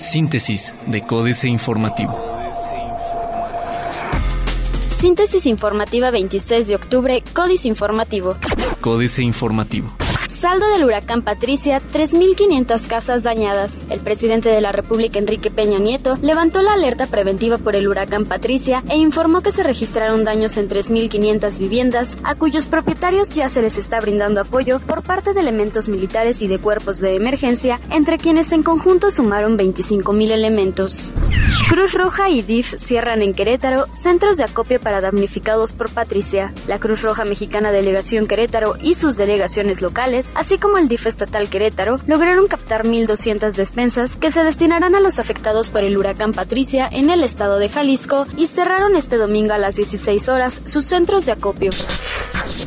Síntesis de Códice Informativo. Síntesis informativa 26 de octubre, Códice Informativo. Códice Informativo. Saldo del huracán Patricia, 3.500 casas dañadas. El presidente de la República, Enrique Peña Nieto, levantó la alerta preventiva por el huracán Patricia e informó que se registraron daños en 3.500 viviendas, a cuyos propietarios ya se les está brindando apoyo por parte de elementos militares y de cuerpos de emergencia, entre quienes en conjunto sumaron 25.000 elementos. Cruz Roja y DIF cierran en Querétaro centros de acopio para damnificados por Patricia. La Cruz Roja Mexicana Delegación Querétaro y sus delegaciones locales así como el DIF estatal Querétaro, lograron captar 1.200 despensas que se destinarán a los afectados por el huracán Patricia en el estado de Jalisco y cerraron este domingo a las 16 horas sus centros de acopio.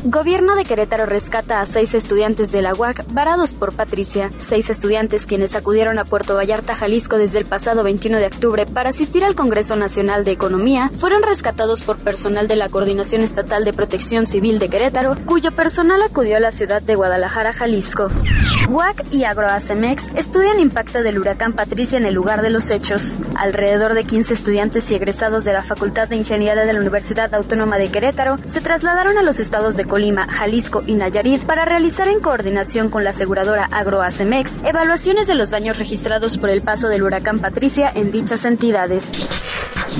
Gobierno de Querétaro rescata a seis estudiantes de la UAC varados por Patricia. Seis estudiantes quienes acudieron a Puerto Vallarta, Jalisco desde el pasado 21 de octubre para asistir al Congreso Nacional de Economía fueron rescatados por personal de la Coordinación Estatal de Protección Civil de Querétaro, cuyo personal acudió a la ciudad de Guadalajara, Jalisco. UAC y Agroacemex estudian impacto del huracán Patricia en el lugar de los hechos. Alrededor de 15 estudiantes y egresados de la Facultad de Ingeniería de la Universidad Autónoma de Querétaro se trasladaron a los estados de Colima, Jalisco y Nayarit para realizar en coordinación con la aseguradora Agroacemex evaluaciones de los daños registrados por el paso del huracán Patricia en dichas entidades.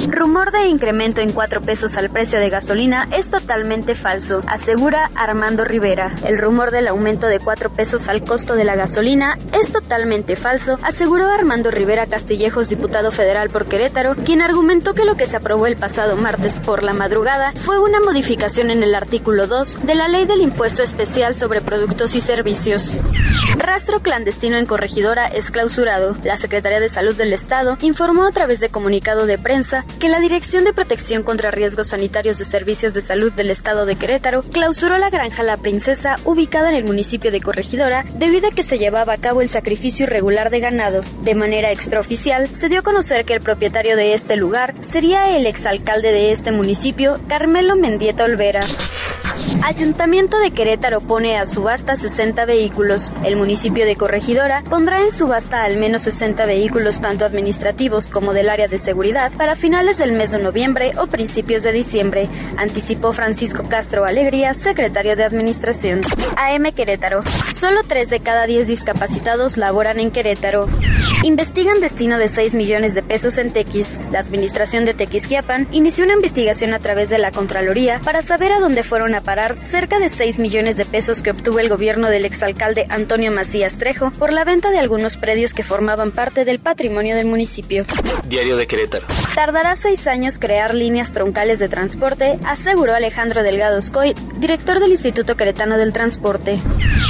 Rumor de incremento en 4 pesos al precio de gasolina es totalmente falso, asegura Armando Rivera. El rumor del aumento de 4 pesos al costo de la gasolina es totalmente falso, aseguró Armando Rivera Castillejos, diputado federal por Querétaro, quien argumentó que lo que se aprobó el pasado martes por la madrugada fue una modificación en el artículo 2 de la Ley del Impuesto Especial sobre Productos y Servicios. Rastro clandestino en corregidora es clausurado. La Secretaría de Salud del Estado informó a través de comunicado de prensa que la Dirección de Protección contra Riesgos Sanitarios de Servicios de Salud del Estado de Querétaro clausuró la granja La Princesa ubicada en el municipio de Corregidora debido a que se llevaba a cabo el sacrificio irregular de ganado. De manera extraoficial, se dio a conocer que el propietario de este lugar sería el exalcalde de este municipio, Carmelo Mendieta Olvera. Ayuntamiento de Querétaro pone a subasta 60 vehículos. El municipio de Corregidora pondrá en subasta al menos 60 vehículos tanto administrativos como del área de seguridad para finales del mes de noviembre o principios de diciembre, anticipó Francisco Castro Alegría, secretario de Administración. AM Querétaro. Solo 3 de cada 10 discapacitados laboran en Querétaro. Investigan destino de 6 millones de pesos en Tequis. La administración de Tequisquiapan inició una investigación a través de la Contraloría para saber a dónde fueron a parar cerca de 6 millones de pesos que obtuvo el gobierno del exalcalde Antonio Macías Trejo por la venta de algunos predios que formaban parte del patrimonio del municipio. Diario de Querétaro. Tardará seis años crear líneas troncales de transporte, aseguró Alejandro Delgado Scoy, director del Instituto Queretano del Transporte.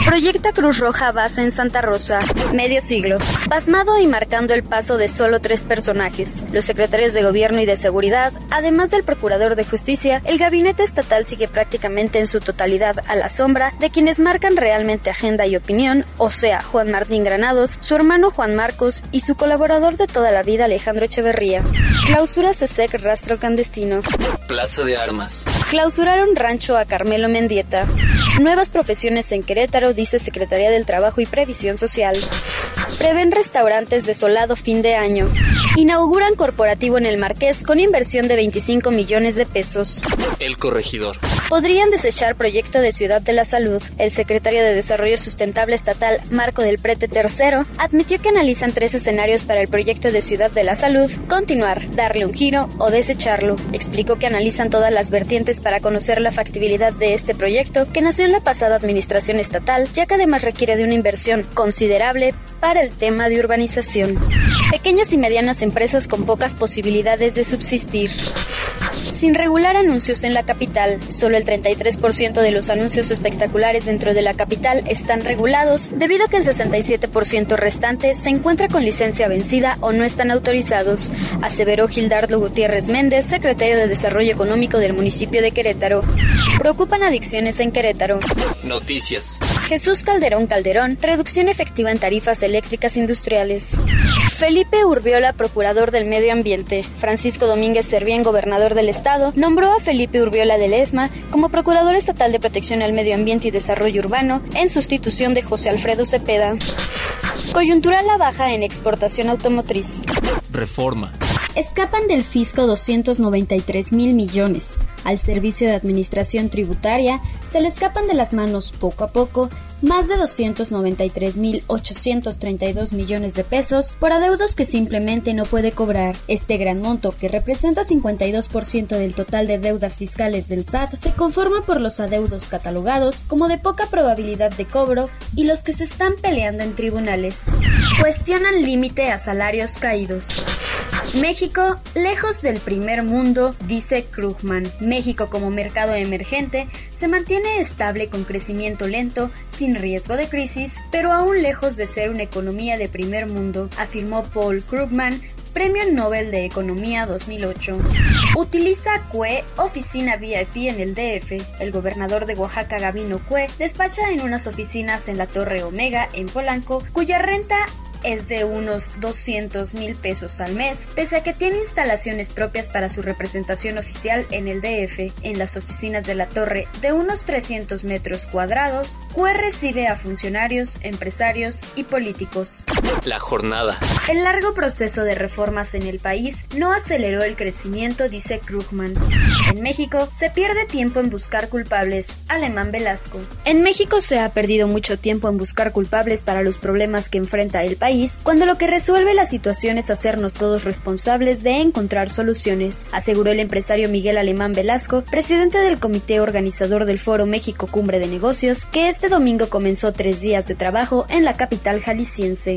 Proyecta Cruz Roja base en Santa Rosa. Medio siglo. Pasmado y marcando el paso de solo tres personajes. Los secretarios de Gobierno y de Seguridad, además del Procurador de Justicia, el gabinete estatal sigue prácticamente en su totalidad a la sombra de quienes marcan realmente agenda y opinión, o sea, Juan Martín Granados, su hermano Juan Marcos y su colaborador de toda la vida Alejandro Echeverría. Clausura CESEC Rastro Clandestino. Plaza de Armas. Clausuraron rancho a Carmelo Mendieta. Nuevas profesiones en Querétaro, dice Secretaría del Trabajo y Previsión Social. Prevén restaurantes desolado fin de año. Inauguran corporativo en el Marqués con inversión de 25 millones de pesos. El corregidor. Podrían desechar proyecto de Ciudad de la Salud. El secretario de Desarrollo Sustentable Estatal, Marco del Prete III, admitió que analizan tres escenarios para el proyecto de Ciudad de la Salud, continuar, darle un giro o desecharlo. Explicó que analizan todas las vertientes para conocer la factibilidad de este proyecto que nació en la pasada administración estatal, ya que además requiere de una inversión considerable para el tema de urbanización. Pequeñas y medianas empresas con pocas posibilidades de subsistir. Sin regular anuncios en la capital, solo el 33% de los anuncios espectaculares dentro de la capital están regulados, debido a que el 67% restante se encuentra con licencia vencida o no están autorizados, aseveró Gildardo Gutiérrez Méndez, secretario de Desarrollo Económico del municipio de Querétaro. Preocupan adicciones en Querétaro. Noticias. Jesús Calderón Calderón, reducción efectiva en tarifas eléctricas industriales. Felipe Urbiola, procurador del medio ambiente. Francisco Domínguez Servién, gobernador del estado Estado nombró a Felipe Urbiola de Lesma como Procurador Estatal de Protección al Medio Ambiente y Desarrollo Urbano en sustitución de José Alfredo Cepeda. Coyuntura la baja en exportación automotriz. Reforma. Escapan del fisco 293 mil millones. Al Servicio de Administración Tributaria se le escapan de las manos poco a poco más de 293.832 millones de pesos por adeudos que simplemente no puede cobrar. Este gran monto, que representa 52% del total de deudas fiscales del SAT, se conforma por los adeudos catalogados como de poca probabilidad de cobro y los que se están peleando en tribunales. Cuestionan límite a salarios caídos. México, lejos del primer mundo, dice Krugman. México como mercado emergente se mantiene estable con crecimiento lento, sin riesgo de crisis, pero aún lejos de ser una economía de primer mundo, afirmó Paul Krugman, Premio Nobel de Economía 2008. Utiliza CUE oficina VIP en el DF. El gobernador de Oaxaca, Gabino Cue, despacha en unas oficinas en la Torre Omega, en Polanco, cuya renta es de unos 200 mil pesos al mes, pese a que tiene instalaciones propias para su representación oficial en el DF. En las oficinas de la torre de unos 300 metros cuadrados, CUE recibe a funcionarios, empresarios y políticos. La jornada. El largo proceso de reformas en el país no aceleró el crecimiento, dice Krugman. En México se pierde tiempo en buscar culpables, Alemán Velasco. En México se ha perdido mucho tiempo en buscar culpables para los problemas que enfrenta el país cuando lo que resuelve la situación es hacernos todos responsables de encontrar soluciones, aseguró el empresario Miguel Alemán Velasco, presidente del comité organizador del Foro México Cumbre de Negocios, que este domingo comenzó tres días de trabajo en la capital jalisciense.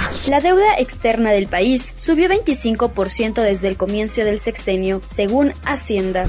La deuda externa del país subió 25% desde el comienzo del sexenio, según Hacienda.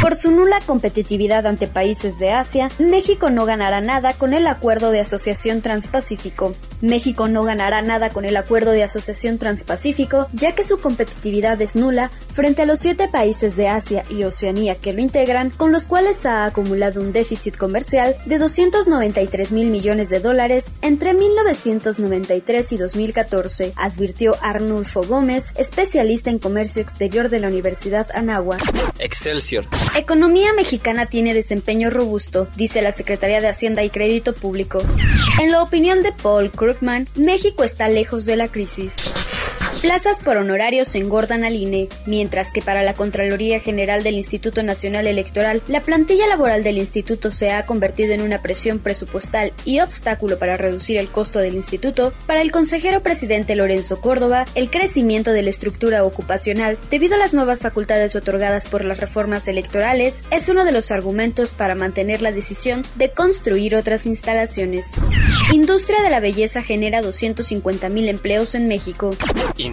Por su nula competitividad ante países de Asia, México no ganará nada con el Acuerdo de Asociación Transpacífico. México no ganará nada con el Acuerdo de Asociación Transpacífico, ya que su competitividad es nula frente a los siete países de Asia y Oceanía que lo integran, con los cuales ha acumulado un déficit comercial de 293 mil millones de dólares entre 1993 y 2014 advirtió Arnulfo Gómez, especialista en comercio exterior de la Universidad Anáhuac. Excelsior. Economía mexicana tiene desempeño robusto, dice la Secretaría de Hacienda y Crédito Público. En la opinión de Paul Krugman, México está lejos de la crisis. Plazas por honorarios engordan al INE, mientras que para la Contraloría General del Instituto Nacional Electoral, la plantilla laboral del instituto se ha convertido en una presión presupuestal y obstáculo para reducir el costo del instituto, para el consejero presidente Lorenzo Córdoba, el crecimiento de la estructura ocupacional debido a las nuevas facultades otorgadas por las reformas electorales es uno de los argumentos para mantener la decisión de construir otras instalaciones. Industria de la belleza genera 250.000 empleos en México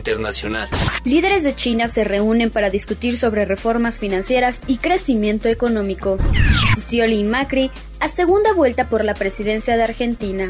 internacional. Líderes de China se reúnen para discutir sobre reformas financieras y crecimiento económico. Scioli y Macri a segunda vuelta por la presidencia de Argentina.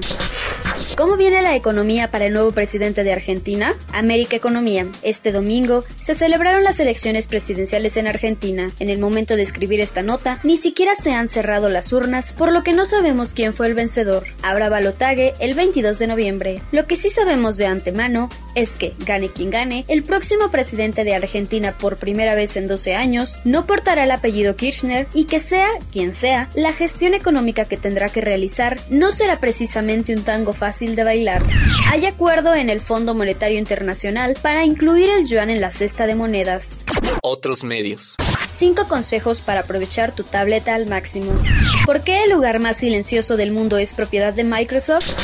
¿Cómo viene la economía para el nuevo presidente de Argentina? América Economía. Este domingo se celebraron las elecciones presidenciales en Argentina. En el momento de escribir esta nota, ni siquiera se han cerrado las urnas, por lo que no sabemos quién fue el vencedor. Habrá balotaje el 22 de noviembre. Lo que sí sabemos de antemano es que, gane quien gane, el próximo presidente de Argentina por primera vez en 12 años no portará el apellido Kirchner y que sea quien sea, la gestión económica que tendrá que realizar no será precisamente un tango fácil de bailar. Hay acuerdo en el Fondo Monetario Internacional para incluir el yuan en la cesta de monedas. Otros medios. 5 consejos para aprovechar tu tableta al máximo. ¿Por qué el lugar más silencioso del mundo es propiedad de Microsoft?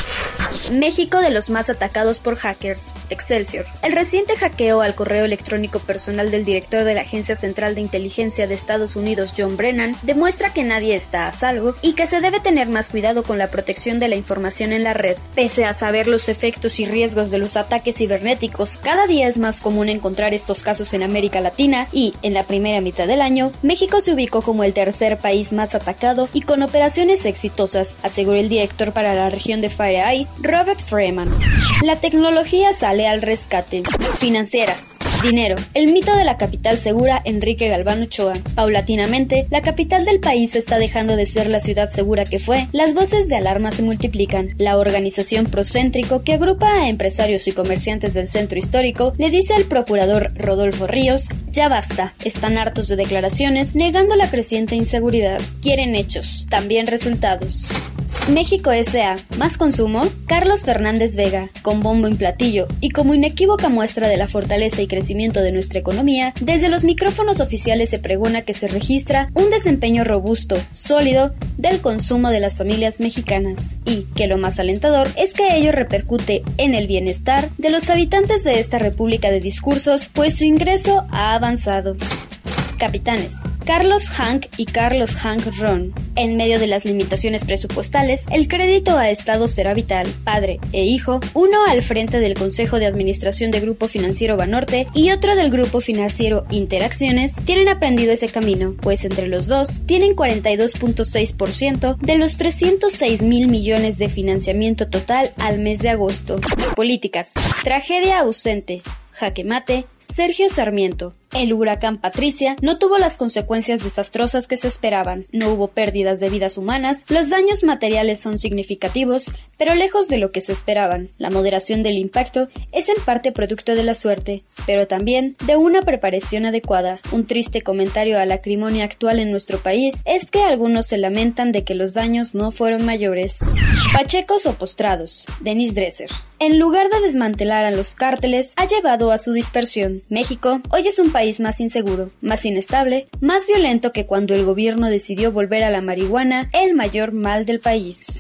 México de los más atacados por hackers. Excelsior. El reciente hackeo al correo electrónico personal del director de la Agencia Central de Inteligencia de Estados Unidos, John Brennan, demuestra que nadie está a salvo y que se debe tener más cuidado con la protección de la información en la red. Pese a saber los efectos y riesgos de los ataques cibernéticos, cada día es más común encontrar estos casos en América Latina y, en la primera mitad del año, México se ubicó como el tercer país más atacado y con operaciones exitosas, aseguró el director para la región de FireEye, Robert Freeman. La tecnología sale al rescate. Financieras. Dinero, el mito de la capital segura Enrique Galván Ochoa. Paulatinamente, la capital del país está dejando de ser la ciudad segura que fue. Las voces de alarma se multiplican. La organización Procéntrico, que agrupa a empresarios y comerciantes del centro histórico, le dice al procurador Rodolfo Ríos, ya basta, están hartos de declaraciones negando la creciente inseguridad. Quieren hechos, también resultados. México S.A. Más consumo. Carlos Fernández Vega. Con bombo y platillo y como inequívoca muestra de la fortaleza y de nuestra economía, desde los micrófonos oficiales se pregona que se registra un desempeño robusto, sólido, del consumo de las familias mexicanas y que lo más alentador es que ello repercute en el bienestar de los habitantes de esta república de discursos, pues su ingreso ha avanzado. Capitanes. Carlos Hank y Carlos Hank Ron. En medio de las limitaciones presupuestales, el crédito a Estado será vital. Padre e hijo, uno al frente del Consejo de Administración de Grupo Financiero Banorte y otro del Grupo Financiero Interacciones, tienen aprendido ese camino, pues entre los dos tienen 42.6% de los 306 mil millones de financiamiento total al mes de agosto. Políticas. Tragedia ausente. Jaque Mate, Sergio Sarmiento. El huracán Patricia no tuvo las consecuencias desastrosas que se esperaban. No hubo pérdidas de vidas humanas, los daños materiales son significativos, pero lejos de lo que se esperaban. La moderación del impacto es en parte producto de la suerte, pero también de una preparación adecuada. Un triste comentario a la acrimonia actual en nuestro país es que algunos se lamentan de que los daños no fueron mayores. Pachecos o postrados. Denis Dresser. En lugar de desmantelar a los cárteles, ha llevado a su dispersión. México hoy es un país más inseguro, más inestable, más violento que cuando el gobierno decidió volver a la marihuana el mayor mal del país.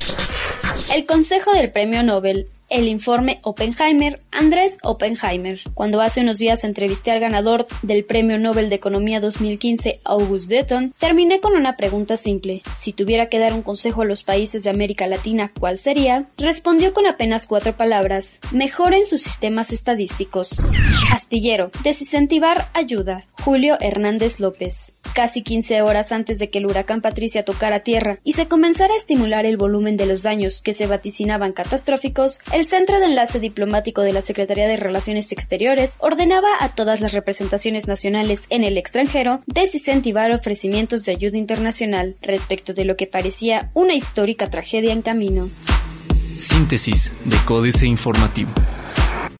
El Consejo del Premio Nobel el informe Oppenheimer, Andrés Oppenheimer. Cuando hace unos días entrevisté al ganador del Premio Nobel de Economía 2015, August Deton, terminé con una pregunta simple. Si tuviera que dar un consejo a los países de América Latina, ¿cuál sería? Respondió con apenas cuatro palabras. Mejoren sus sistemas estadísticos. Astillero. Desincentivar ayuda. Julio Hernández López casi 15 horas antes de que el huracán Patricia tocara tierra y se comenzara a estimular el volumen de los daños que se vaticinaban catastróficos, el Centro de Enlace Diplomático de la Secretaría de Relaciones Exteriores ordenaba a todas las representaciones nacionales en el extranjero desincentivar ofrecimientos de ayuda internacional respecto de lo que parecía una histórica tragedia en camino. Síntesis de Códice Informativo.